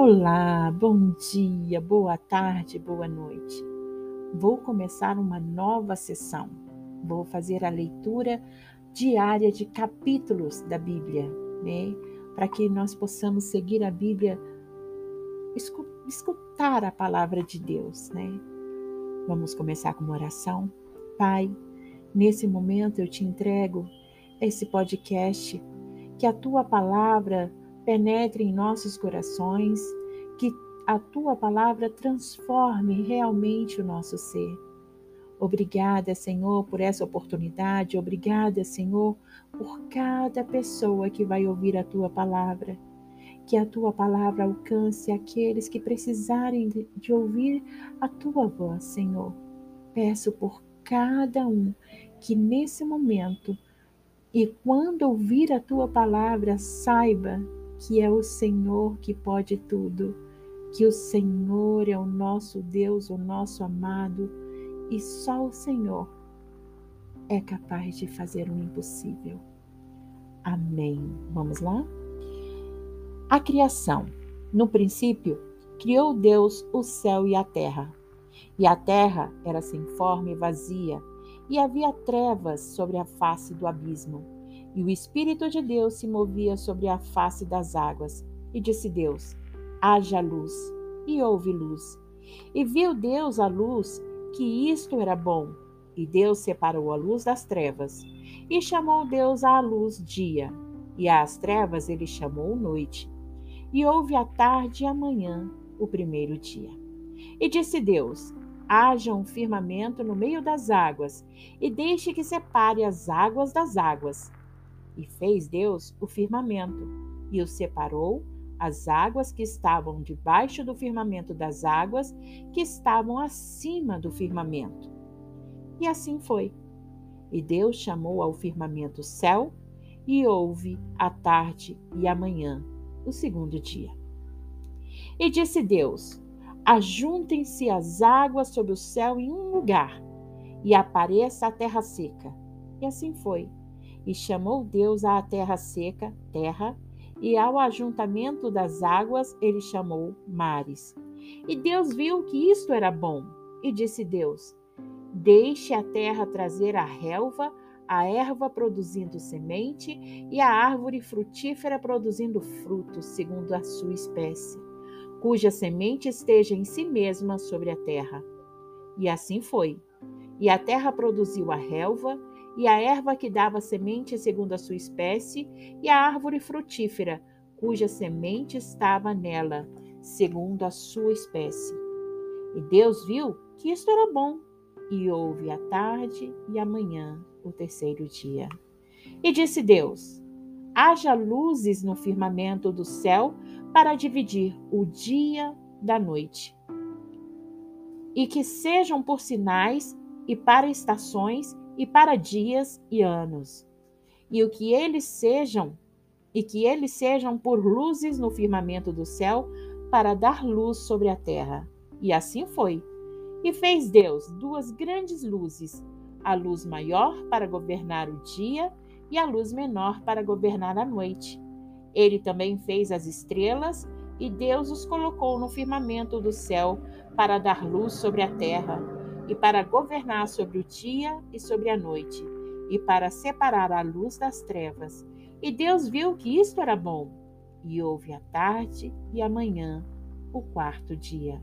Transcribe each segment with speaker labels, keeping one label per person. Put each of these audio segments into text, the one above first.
Speaker 1: Olá, bom dia, boa tarde, boa noite. Vou começar uma nova sessão. Vou fazer a leitura diária de capítulos da Bíblia, né? Para que nós possamos seguir a Bíblia, escutar a palavra de Deus, né? Vamos começar com uma oração. Pai, nesse momento eu te entrego esse podcast, que a tua palavra penetre em nossos corações, que a tua palavra transforme realmente o nosso ser. Obrigada, Senhor, por essa oportunidade. Obrigada, Senhor, por cada pessoa que vai ouvir a tua palavra. Que a tua palavra alcance aqueles que precisarem de, ouvir a tua voz, Senhor. Peço por cada um que nesse momento e quando ouvir a tua palavra, saiba que é o Senhor que pode tudo, que o Senhor é o nosso Deus, o nosso amado, e só o Senhor é capaz de fazer o impossível. Amém. Vamos lá? A criação. No princípio, criou Deus o céu e a terra. E a terra era sem forma e vazia, e havia trevas sobre a face do abismo e o Espírito de Deus se movia sobre a face das águas. E disse Deus: haja luz. E houve luz. E viu Deus a luz, que isto era bom. E Deus separou a luz das trevas. E chamou Deus à luz dia, e às trevas ele chamou noite. E houve a tarde e a manhã, o primeiro dia. E disse Deus: haja um firmamento no meio das águas, e deixe que separe as águas das águas. E fez Deus o firmamento, e o separou, as águas que estavam debaixo do firmamento das águas que estavam acima do firmamento. E assim foi. E Deus chamou ao firmamento céu, e houve a tarde e a manhã, o segundo dia. E disse Deus: Ajuntem-se as águas sobre o céu em um lugar, e apareça a terra seca. E assim foi. E chamou Deus à terra seca, terra, e ao ajuntamento das águas ele chamou mares. E Deus viu que isto era bom. E disse Deus: Deixe a terra trazer a relva, a erva produzindo semente, e a árvore frutífera produzindo frutos, segundo a sua espécie, cuja semente esteja em si mesma sobre a terra. E assim foi. E a terra produziu a relva, e a erva que dava semente segundo a sua espécie, e a árvore frutífera, cuja semente estava nela, segundo a sua espécie. E Deus viu que isto era bom, e houve a tarde e a manhã, o terceiro dia. E disse Deus: Haja luzes no firmamento do céu para dividir o dia da noite, e que sejam por sinais e para estações e para dias e anos. E o que eles sejam, e que eles sejam por luzes no firmamento do céu, para dar luz sobre a terra. E assim foi. E fez Deus duas grandes luzes, a luz maior para governar o dia e a luz menor para governar a noite. Ele também fez as estrelas, e Deus os colocou no firmamento do céu para dar luz sobre a terra e para governar sobre o dia e sobre a noite, e para separar a luz das trevas. E Deus viu que isto era bom. E houve a tarde e a manhã, o quarto dia.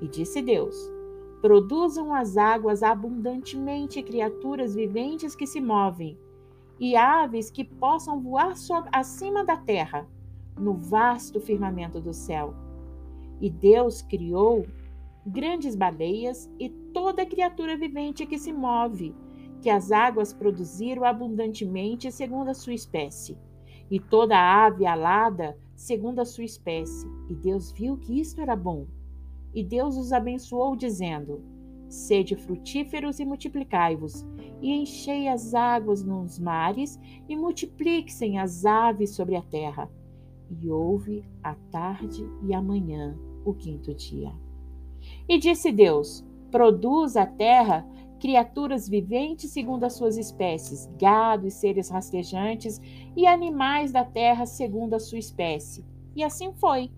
Speaker 1: E disse Deus: Produzam as águas abundantemente criaturas viventes que se movem, e aves que possam voar acima da terra, no vasto firmamento do céu. E Deus criou grandes baleias e toda criatura vivente que se move, que as águas produziram abundantemente segundo a sua espécie, e toda ave alada segundo a sua espécie. E Deus viu que isto era bom. E Deus os abençoou, dizendo: Sede frutíferos e multiplicai-vos, e enchei as águas nos mares, e multipliquem as aves sobre a terra. E houve a tarde e a manhã, o quinto dia. E disse Deus: Produz a terra criaturas viventes segundo as suas espécies, gado e seres rastejantes, e animais da terra segundo a sua espécie. E assim foi.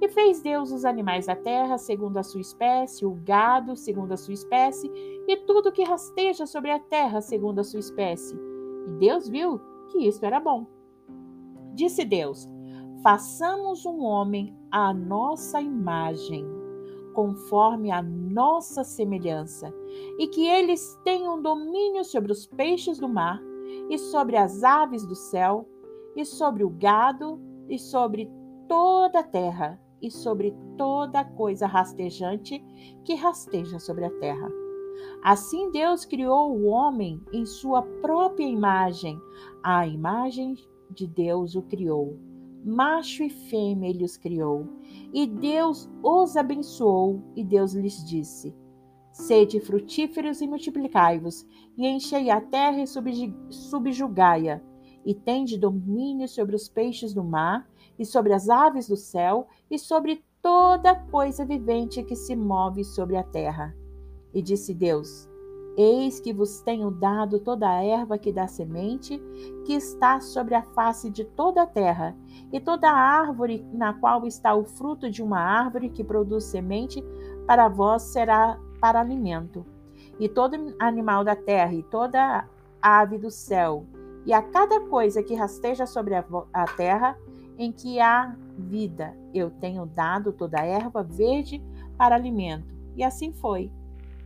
Speaker 1: E fez Deus os animais da terra segundo a sua espécie, o gado segundo a sua espécie, e tudo que rasteja sobre a terra segundo a sua espécie. E Deus viu que isto era bom. Disse Deus: Façamos um homem à nossa imagem, conforme a nossa semelhança, e que eles tenham domínio sobre os peixes do mar, e sobre as aves do céu, e sobre o gado, e sobre toda a terra, e sobre toda coisa rastejante que rasteja sobre a terra. Assim Deus criou o homem em sua própria imagem, a imagem de Deus o criou. Macho e fêmea ele os criou. E Deus os abençoou, e Deus lhes disse: Sede frutíferos e multiplicai-vos, e enchei a terra e subjugai-a, e tende domínio sobre os peixes do mar, e sobre as aves do céu, e sobre toda coisa vivente que se move sobre a terra. E disse Deus: Eis que vos tenho dado toda a erva que dá semente, que está sobre a face de toda a terra, e toda a árvore na qual está o fruto de uma árvore que produz semente, para vós será para alimento. E todo animal da terra, e toda ave do céu, e a cada coisa que rasteja sobre a, a terra, em que há vida. Eu tenho dado toda a erva verde para alimento. E assim foi.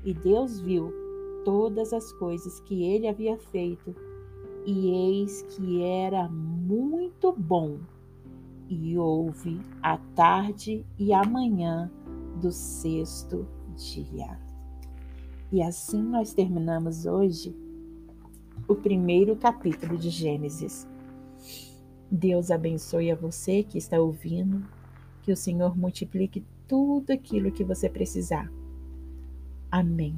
Speaker 1: E Deus viu todas as coisas que ele havia feito, e eis que era muito bom. E houve a tarde e a manhã do sexto dia. E assim nós terminamos hoje o primeiro capítulo de Gênesis. Deus abençoe a você que está ouvindo, que o Senhor multiplique tudo aquilo que você precisar. Amém.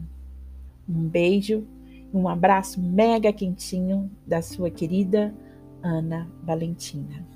Speaker 1: Um beijo, um abraço mega quentinho da sua querida Ana Valentina.